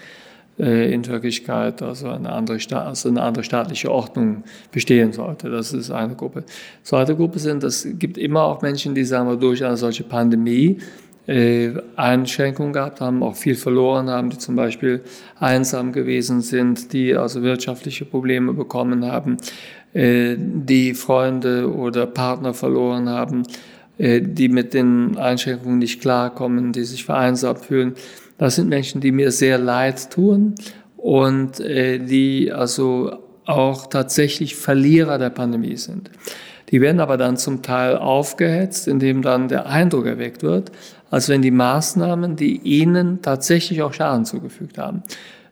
in Wirklichkeit also eine andere, also eine andere staatliche Ordnung bestehen sollte. Das ist eine Gruppe. Zweite Gruppe sind, es gibt immer auch Menschen, die sagen wir, durch eine solche Pandemie äh, Einschränkungen gehabt haben, auch viel verloren haben, die zum Beispiel einsam gewesen sind, die also wirtschaftliche Probleme bekommen haben, äh, die Freunde oder Partner verloren haben, die mit den Einschränkungen nicht klarkommen, die sich vereinsamt fühlen. Das sind Menschen, die mir sehr leid tun und äh, die also auch tatsächlich Verlierer der Pandemie sind. Die werden aber dann zum Teil aufgehetzt, indem dann der Eindruck erweckt wird, als wenn die Maßnahmen, die ihnen tatsächlich auch Schaden zugefügt haben,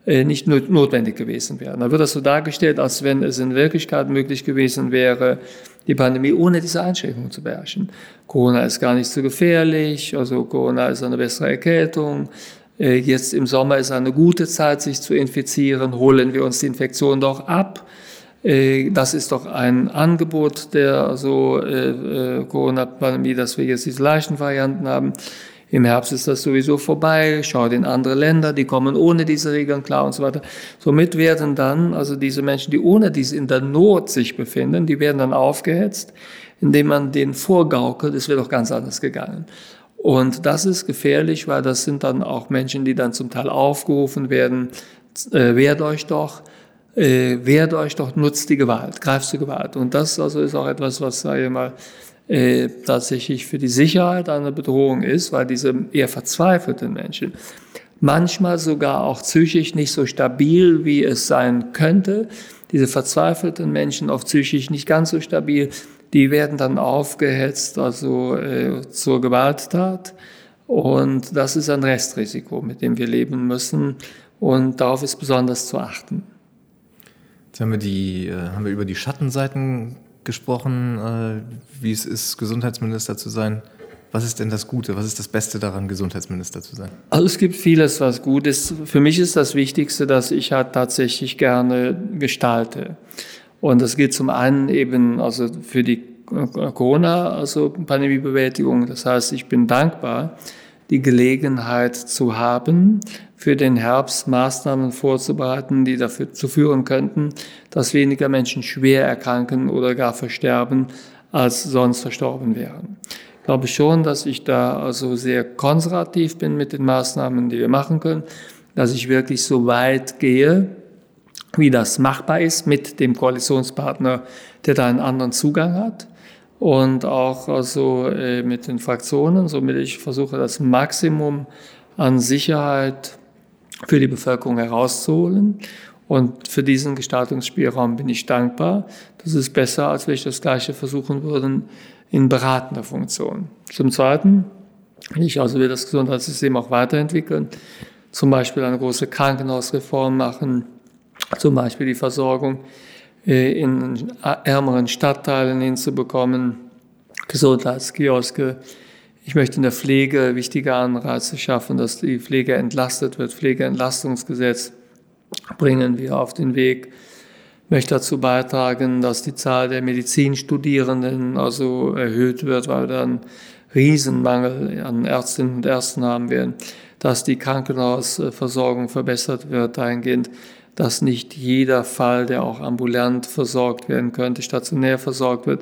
äh, nicht notwendig gewesen wären. Da wird das so dargestellt, als wenn es in Wirklichkeit möglich gewesen wäre, die Pandemie ohne diese Einschränkungen zu beherrschen. Corona ist gar nicht so gefährlich, also Corona ist eine bessere Erkältung, jetzt im Sommer ist eine gute Zeit, sich zu infizieren. Holen wir uns die Infektion doch ab. Äh, das ist doch ein Angebot der so äh, Corona-Pandemie, dass wir jetzt diese leichten Varianten haben. Im Herbst ist das sowieso vorbei. Schaut in andere Länder, die kommen ohne diese Regeln klar und so weiter. Somit werden dann, also diese Menschen, die ohne dies in der Not sich befinden, die werden dann aufgehetzt, indem man den vorgaukelt, es wird doch ganz anders gegangen. Und das ist gefährlich, weil das sind dann auch Menschen, die dann zum Teil aufgerufen werden, äh, wehrt euch doch, äh, wehrt euch doch, nutzt die Gewalt, greift zur Gewalt. Und das also ist auch etwas, was, sage ich mal, äh, tatsächlich für die Sicherheit eine Bedrohung ist, weil diese eher verzweifelten Menschen, manchmal sogar auch psychisch nicht so stabil, wie es sein könnte, diese verzweifelten Menschen, oft psychisch nicht ganz so stabil, die werden dann aufgehetzt, also äh, zur Gewalttat. Und das ist ein Restrisiko, mit dem wir leben müssen. Und darauf ist besonders zu achten. Jetzt haben wir, die, äh, haben wir über die Schattenseiten gesprochen, äh, wie es ist, Gesundheitsminister zu sein. Was ist denn das Gute? Was ist das Beste daran, Gesundheitsminister zu sein? Also es gibt vieles, was gut ist. Für mich ist das Wichtigste, dass ich halt tatsächlich gerne gestalte. Und das geht zum einen eben also für die Corona, also Pandemiebewältigung. Das heißt, ich bin dankbar, die Gelegenheit zu haben, für den Herbst Maßnahmen vorzubereiten, die dafür zu führen könnten, dass weniger Menschen schwer erkranken oder gar versterben, als sonst verstorben wären. Ich glaube schon, dass ich da also sehr konservativ bin mit den Maßnahmen, die wir machen können, dass ich wirklich so weit gehe, wie das machbar ist mit dem Koalitionspartner, der da einen anderen Zugang hat und auch also äh, mit den Fraktionen, somit ich versuche das Maximum an Sicherheit für die Bevölkerung herauszuholen Und für diesen Gestaltungsspielraum bin ich dankbar. Das ist besser, als wenn ich das Gleiche versuchen würde in beratender Funktion. Zum Zweiten will ich also das Gesundheitssystem auch weiterentwickeln. Zum Beispiel eine große Krankenhausreform machen, zum Beispiel die Versorgung äh, in ärmeren Stadtteilen hinzubekommen, Gesundheitskioske. Ich möchte in der Pflege wichtige Anreize schaffen, dass die Pflege entlastet wird. Pflegeentlastungsgesetz bringen wir auf den Weg. Ich möchte dazu beitragen, dass die Zahl der Medizinstudierenden also erhöht wird, weil wir dann Riesenmangel an Ärztinnen und Ärzten haben werden, dass die Krankenhausversorgung verbessert wird dahingehend, dass nicht jeder Fall, der auch ambulant versorgt werden könnte, stationär versorgt wird.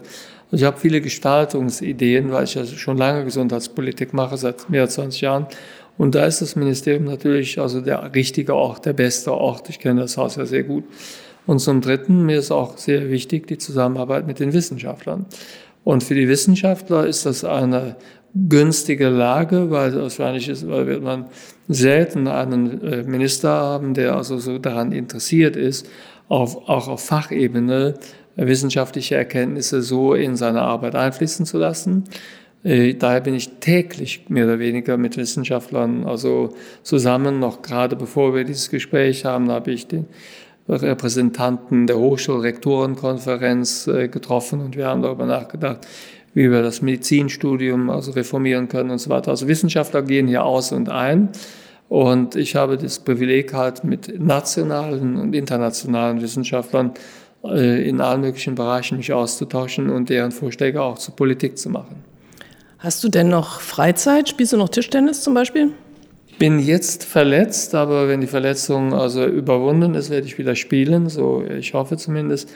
Also ich habe viele Gestaltungsideen, weil ich ja schon lange Gesundheitspolitik mache, seit mehr als 20 Jahren. Und da ist das Ministerium natürlich also der richtige Ort, der beste Ort. Ich kenne das Haus ja sehr gut. Und zum Dritten, mir ist auch sehr wichtig die Zusammenarbeit mit den Wissenschaftlern. Und für die Wissenschaftler ist das eine günstige Lage, weil wahrscheinlich ist, weil wird man selten einen äh, Minister haben, der also so daran interessiert ist, auf, auch auf Fachebene wissenschaftliche Erkenntnisse so in seine Arbeit einfließen zu lassen. Äh, daher bin ich täglich mehr oder weniger mit Wissenschaftlern also zusammen. Noch gerade bevor wir dieses Gespräch haben, habe ich den Repräsentanten der Hochschulrektorenkonferenz äh, getroffen und wir haben darüber nachgedacht, wie wir das Medizinstudium also reformieren können und so weiter. Also Wissenschaftler gehen hier aus und ein. Und ich habe das Privileg halt mit nationalen und internationalen Wissenschaftlern äh, in allen möglichen Bereichen mich auszutauschen und deren Vorschläge auch zur Politik zu machen. Hast du denn noch Freizeit? Spielst du noch Tischtennis zum Beispiel? Ich bin jetzt verletzt, aber wenn die Verletzung also überwunden ist, werde ich wieder spielen, so ich hoffe zumindest.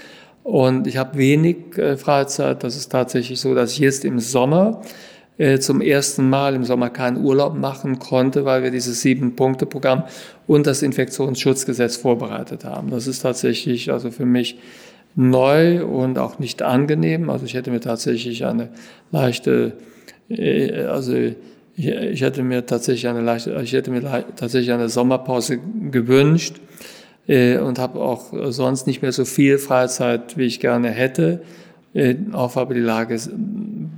Und ich habe wenig äh, Freizeit. Das ist tatsächlich so, dass ich jetzt im Sommer äh, zum ersten Mal im Sommer keinen Urlaub machen konnte, weil wir dieses Sieben-Punkte-Programm und das Infektionsschutzgesetz vorbereitet haben. Das ist tatsächlich also für mich neu und auch nicht angenehm. Also ich hätte mir tatsächlich eine leichte, äh, also ich hätte mir tatsächlich eine leichte, ich hätte mir tatsächlich eine Sommerpause gewünscht äh, und habe auch sonst nicht mehr so viel Freizeit, wie ich gerne hätte. Äh, auch aber die Lage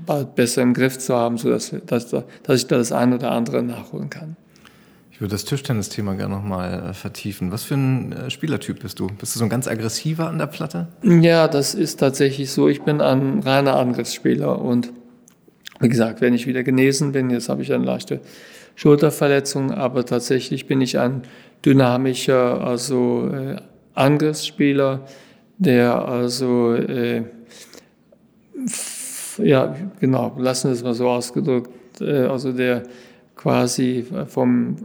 bald besser im Griff zu haben, sodass dass, dass ich da das eine oder andere nachholen kann. Ich würde das Tischtennis-Thema gerne nochmal äh, vertiefen. Was für ein äh, Spielertyp bist du? Bist du so ein ganz aggressiver an der Platte? Ja, das ist tatsächlich so. Ich bin ein reiner Angriffsspieler und wie gesagt, wenn ich wieder genesen bin, jetzt habe ich eine leichte Schulterverletzung, aber tatsächlich bin ich ein dynamischer, also äh, Angriffsspieler, der also, äh, ja, genau, lassen wir es mal so ausgedrückt, äh, also der quasi vom,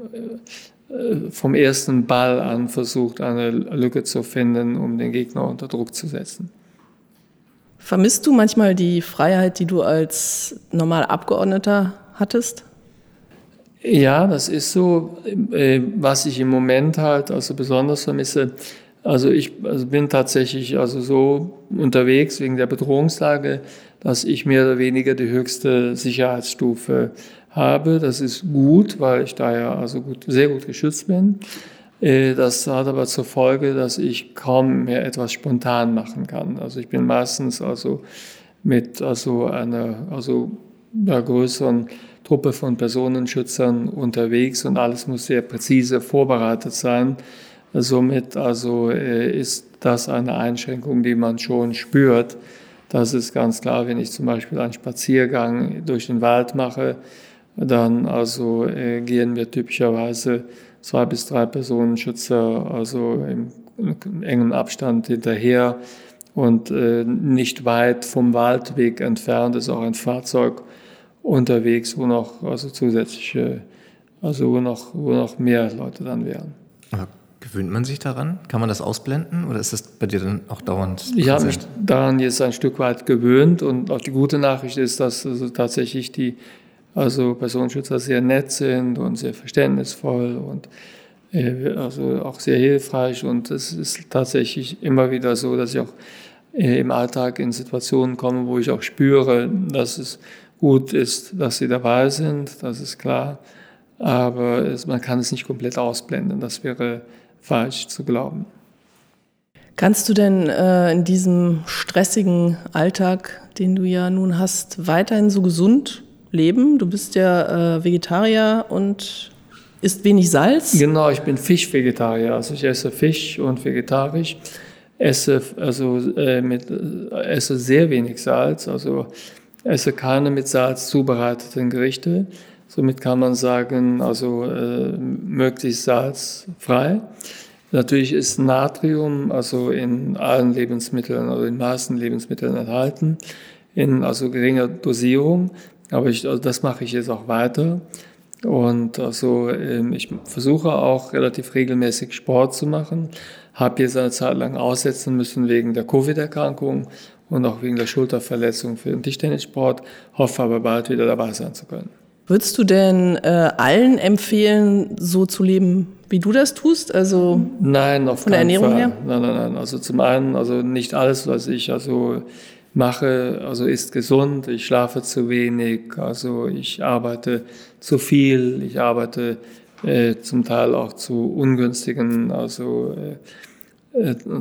äh, vom ersten Ball an versucht, eine Lücke zu finden, um den Gegner unter Druck zu setzen. Vermisst du manchmal die Freiheit, die du als normaler Abgeordneter hattest? Ja, das ist so, äh, was ich im Moment halt also besonders vermisse. Also ich also bin tatsächlich also so unterwegs wegen der Bedrohungslage, dass ich mehr oder weniger die höchste Sicherheitsstufe habe. Das ist gut, weil ich da ja also gut, sehr gut geschützt bin. Äh, das hat aber zur Folge, dass ich kaum mehr etwas spontan machen kann. Also ich bin meistens also mit also einer also einer größeren Truppe von Personenschützern unterwegs und alles muss sehr präzise vorbereitet sein. Somit also äh, ist das eine Einschränkung, die man schon spürt. Das ist ganz klar, wenn ich zum Beispiel einen Spaziergang durch den Wald mache, dann also äh, gehen wir typischerweise zwei bis drei Personenschützer also im engen Abstand hinterher und äh, nicht weit vom Waldweg entfernt ist auch ein Fahrzeug unterwegs, wo noch also zusätzliche, also wo noch, wo noch mehr Leute dann wären. Aber gewöhnt man sich daran? Kann man das ausblenden oder ist das bei dir dann auch dauernd? Präsent? Ich habe mich daran jetzt ein Stück weit gewöhnt und auch die gute Nachricht ist, dass also tatsächlich die also Personenschützer sehr nett sind und sehr verständnisvoll und äh, also auch sehr hilfreich und es ist tatsächlich immer wieder so, dass ich auch äh, im Alltag in Situationen komme, wo ich auch spüre, dass es gut ist, dass sie dabei sind, das ist klar. Aber es, man kann es nicht komplett ausblenden. Das wäre falsch zu glauben. Kannst du denn äh, in diesem stressigen Alltag, den du ja nun hast, weiterhin so gesund leben? Du bist ja äh, Vegetarier und isst wenig Salz. Genau, ich bin Fischvegetarier. Also ich esse Fisch und vegetarisch. Esse, also, äh, mit, äh, esse sehr wenig Salz. Also esse keine mit Salz zubereiteten Gerichte. Somit kann man sagen, also äh, möglichst salzfrei. Natürlich ist Natrium also in allen Lebensmitteln oder in meisten Lebensmitteln enthalten, in also geringer Dosierung. Aber ich, also das mache ich jetzt auch weiter. Und also ähm, ich versuche auch relativ regelmäßig Sport zu machen. Habe jetzt eine Zeit lang aussetzen müssen wegen der Covid-Erkrankung und auch wegen der Schulterverletzung für den Tischtennissport. Hoffe aber bald wieder dabei sein zu können. Würdest du denn äh, allen empfehlen, so zu leben, wie du das tust? Also nein, auf von der Ernährung Fall. her? Nein, nein, nein. Also zum einen, also nicht alles, was ich also mache, also ist gesund. Ich schlafe zu wenig, also ich arbeite zu viel, ich arbeite äh, zum Teil auch zu ungünstigen, also äh,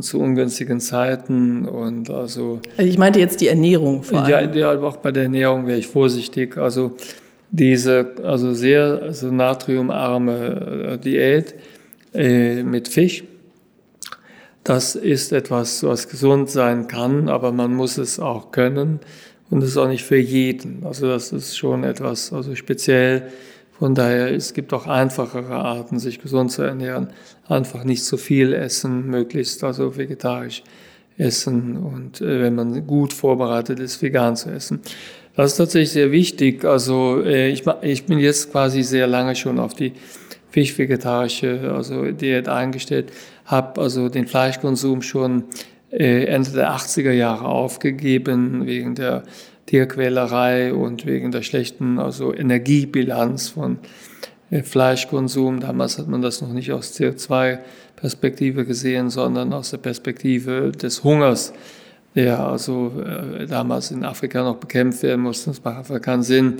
zu ungünstigen Zeiten und also. Also ich meinte jetzt die Ernährung vor allem. Ja, ja, auch bei der Ernährung wäre ich vorsichtig. Also diese also sehr also natriumarme äh, Diät äh, mit Fisch, das ist etwas, was gesund sein kann, aber man muss es auch können und es ist auch nicht für jeden. Also das ist schon etwas also speziell. Von daher es gibt auch einfachere Arten, sich gesund zu ernähren. Einfach nicht zu viel essen, möglichst also vegetarisch essen und äh, wenn man gut vorbereitet ist, vegan zu essen. Das ist tatsächlich sehr wichtig. Also äh, ich, ich bin jetzt quasi sehr lange schon auf die fischvegetarische also Diät eingestellt, habe also den Fleischkonsum schon äh, Ende der 80er Jahre aufgegeben wegen der Tierquälerei und wegen der schlechten also Energiebilanz von äh, Fleischkonsum. Damals hat man das noch nicht aus CO2-Perspektive gesehen, sondern aus der Perspektive des Hungers der also äh, damals in Afrika noch bekämpft werden musste. Es macht einfach keinen Sinn,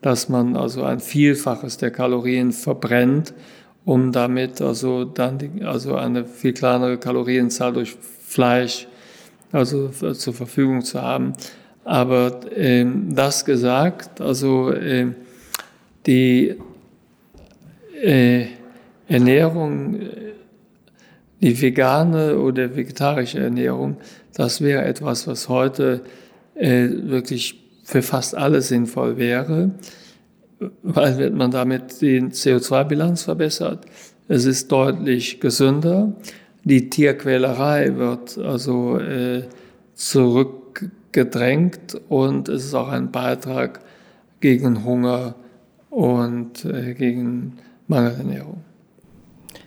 dass man also ein Vielfaches der Kalorien verbrennt, um damit also dann die, also eine viel kleinere Kalorienzahl durch Fleisch also zur Verfügung zu haben. Aber ähm, das gesagt, also äh, die äh, Ernährung, äh, die vegane oder vegetarische Ernährung das wäre etwas, was heute äh, wirklich für fast alle sinnvoll wäre, weil man damit die CO2-Bilanz verbessert. Es ist deutlich gesünder. Die Tierquälerei wird also äh, zurückgedrängt und es ist auch ein Beitrag gegen Hunger und äh, gegen Mangelernährung.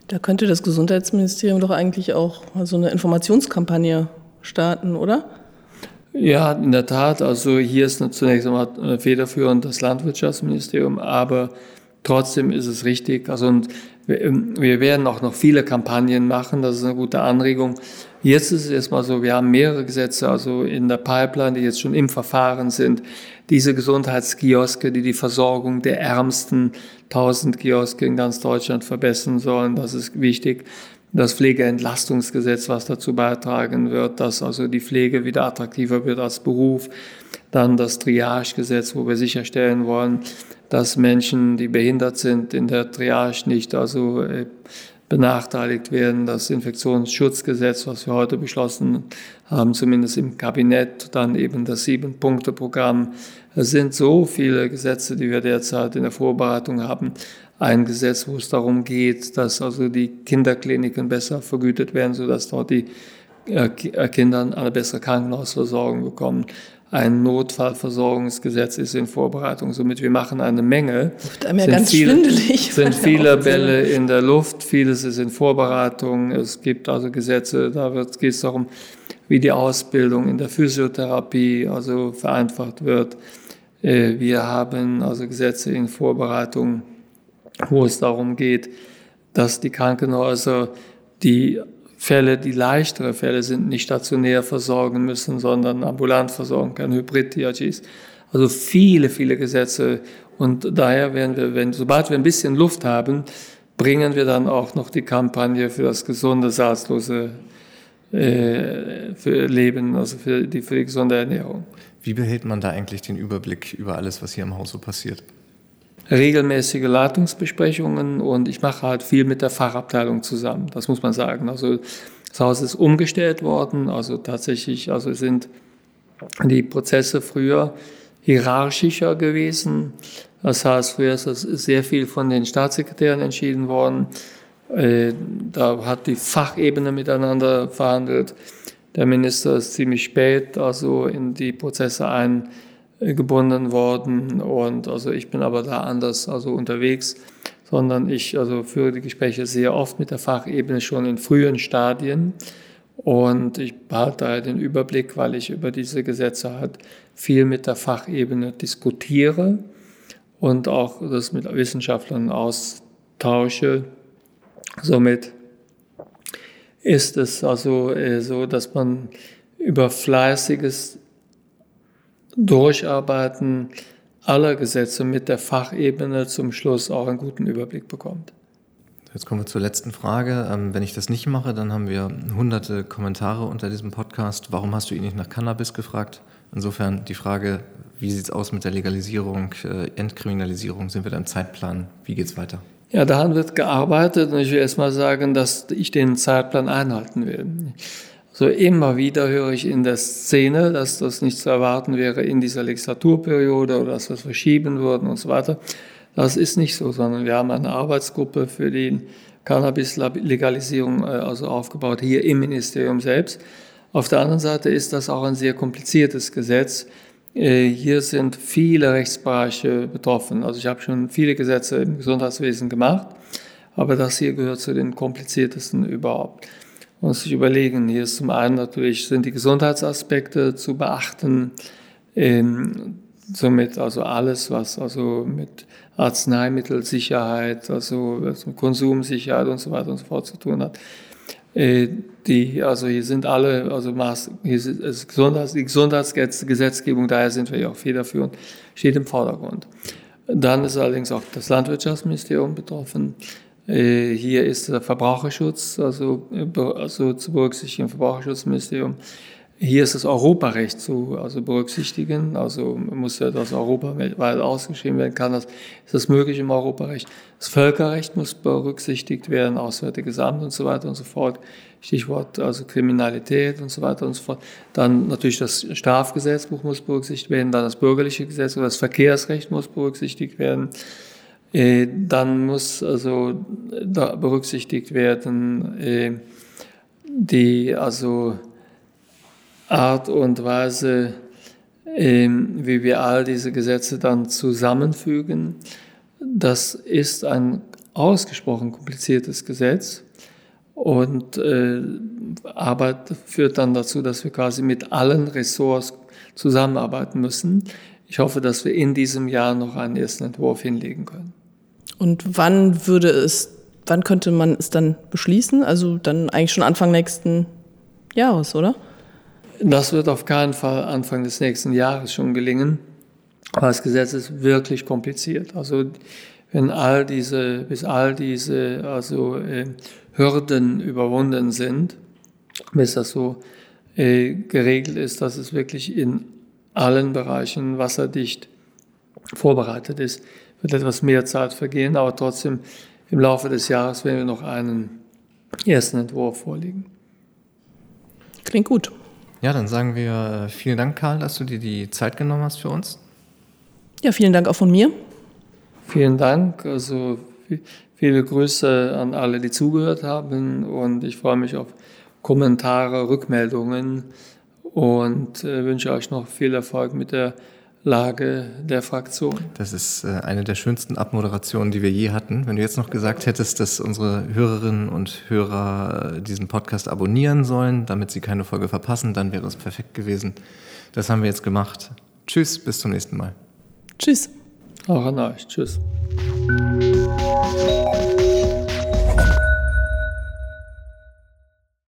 Da könnte das Gesundheitsministerium doch eigentlich auch so eine Informationskampagne starten, oder? Ja, in der Tat. Also hier ist zunächst einmal federführend das Landwirtschaftsministerium, aber trotzdem ist es richtig. Also und wir werden auch noch viele Kampagnen machen. Das ist eine gute Anregung. Jetzt ist es erstmal so, wir haben mehrere Gesetze also in der Pipeline, die jetzt schon im Verfahren sind. Diese Gesundheitskioske, die die Versorgung der ärmsten 1000 Kioske in ganz Deutschland verbessern sollen, das ist wichtig das Pflegeentlastungsgesetz, was dazu beitragen wird, dass also die Pflege wieder attraktiver wird als Beruf. Dann das Triagegesetz, wo wir sicherstellen wollen, dass Menschen, die behindert sind, in der Triage nicht also äh, benachteiligt werden. Das Infektionsschutzgesetz, was wir heute beschlossen haben, zumindest im Kabinett, dann eben das Sieben-Punkte-Programm. Es sind so viele Gesetze, die wir derzeit in der Vorbereitung haben ein Gesetz, wo es darum geht, dass also die Kinderkliniken besser vergütet werden, sodass dort die äh, äh, Kinder eine bessere Krankenhausversorgung bekommen. Ein Notfallversorgungsgesetz ist in Vorbereitung. Somit wir machen eine Menge. Oft einem ja ganz viele, schwindelig. sind viele Bälle in der Luft, vieles ist in Vorbereitung. Es gibt also Gesetze, da geht es darum, wie die Ausbildung in der Physiotherapie also vereinfacht wird. Äh, wir haben also Gesetze in Vorbereitung wo es darum geht, dass die Krankenhäuser die Fälle, die leichtere Fälle sind, nicht stationär versorgen müssen, sondern ambulant versorgen können, Hybrid-DRGs. Also viele, viele Gesetze. Und daher werden wir, wenn, sobald wir ein bisschen Luft haben, bringen wir dann auch noch die Kampagne für das gesunde, salzlose äh, für Leben, also für die, für die gesunde Ernährung. Wie behält man da eigentlich den Überblick über alles, was hier im Haus so passiert? Regelmäßige Leitungsbesprechungen und ich mache halt viel mit der Fachabteilung zusammen. Das muss man sagen. Also das Haus ist umgestellt worden. Also tatsächlich, also sind die Prozesse früher hierarchischer gewesen. Das heißt, früher ist sehr viel von den Staatssekretären entschieden worden. Äh, da hat die Fachebene miteinander verhandelt. Der Minister ist ziemlich spät also in die Prozesse eingebunden worden und also ich bin aber da anders also unterwegs, sondern ich also führe die Gespräche sehr oft mit der Fachebene schon in frühen Stadien und ich behalte da den Überblick, weil ich über diese Gesetze halt viel mit der Fachebene diskutiere und auch das mit Wissenschaftlern austausche. Somit ist es also äh, so, dass man über fleißiges Durcharbeiten aller Gesetze mit der Fachebene zum Schluss auch einen guten Überblick bekommt. Jetzt kommen wir zur letzten Frage. Ähm, wenn ich das nicht mache, dann haben wir hunderte Kommentare unter diesem Podcast. Warum hast du ihn nicht nach Cannabis gefragt? Insofern die Frage, wie sieht es aus mit der Legalisierung, äh, Entkriminalisierung? Sind wir da im Zeitplan? Wie geht es weiter? Ja, daran wird gearbeitet und ich will erst mal sagen, dass ich den Zeitplan einhalten will. So immer wieder höre ich in der Szene, dass das nicht zu erwarten wäre in dieser Legislaturperiode oder dass wir es verschieben würden und so weiter. Das ist nicht so, sondern wir haben eine Arbeitsgruppe für die Cannabis-Legalisierung äh, also aufgebaut hier im Ministerium selbst. Auf der anderen Seite ist das auch ein sehr kompliziertes Gesetz. Äh, hier sind viele Rechtsbereiche betroffen. Also ich habe schon viele Gesetze im Gesundheitswesen gemacht, aber das hier gehört zu den kompliziertesten überhaupt. Muss sich überlegen, hier ist zum einen natürlich sind die Gesundheitsaspekte zu beachten, ähm, somit also alles, was also mit Arzneimittelsicherheit, also Konsumsicherheit und so weiter und so fort zu tun hat. Äh, die, also hier sind alle, also Maß, hier ist Gesundheits, die Gesundheitsgesetzgebung, daher sind wir ja auch federführend, steht im Vordergrund. Dann ist allerdings auch das Landwirtschaftsministerium betroffen. Äh, hier ist der Verbraucherschutz, also, also zu berücksichtigen, Verbraucherschutzministerium. Hier ist das Europarecht zu also berücksichtigen. Also muss ja das Europa weltweit ausgeschrieben werden. Kann das, ist das möglich im Europarecht? Das Völkerrecht muss berücksichtigt werden, Auswärtiges Amt und so weiter und so fort. Stichwort also Kriminalität und so weiter und so fort. Dann natürlich das Strafgesetzbuch muss berücksichtigt werden, dann das bürgerliche Gesetz oder das Verkehrsrecht muss berücksichtigt werden. Äh, dann muss also da berücksichtigt werden äh, die also Art und Weise, ähm, wie wir all diese Gesetze dann zusammenfügen. Das ist ein ausgesprochen kompliziertes Gesetz und äh, Arbeit führt dann dazu, dass wir quasi mit allen Ressorts zusammenarbeiten müssen. Ich hoffe, dass wir in diesem Jahr noch einen ersten Entwurf hinlegen können. Und wann würde es, wann könnte man es dann beschließen? Also dann eigentlich schon Anfang nächsten Jahres, oder? Das wird auf keinen Fall Anfang des nächsten Jahres schon gelingen, weil das Gesetz ist wirklich kompliziert. Also wenn all diese, bis all diese also, äh, Hürden überwunden sind, bis das so äh, geregelt ist, dass es wirklich in allen Bereichen wasserdicht vorbereitet ist, wird etwas mehr Zeit vergehen, aber trotzdem im Laufe des Jahres werden wir noch einen ersten Entwurf vorlegen. Klingt gut. Ja, dann sagen wir äh, vielen Dank, Karl, dass du dir die Zeit genommen hast für uns. Ja, vielen Dank auch von mir. Vielen Dank. Also viele Grüße an alle, die zugehört haben und ich freue mich auf Kommentare, Rückmeldungen und äh, wünsche euch noch viel Erfolg mit der Lage der Fraktion. Das ist äh, eine der schönsten Abmoderationen, die wir je hatten. Wenn du jetzt noch gesagt hättest, dass unsere Hörerinnen und Hörer diesen Podcast abonnieren sollen, damit sie keine Folge verpassen, dann wäre es perfekt gewesen. Das haben wir jetzt gemacht. Tschüss, bis zum nächsten Mal. Tschüss. Auch an euch. Tschüss.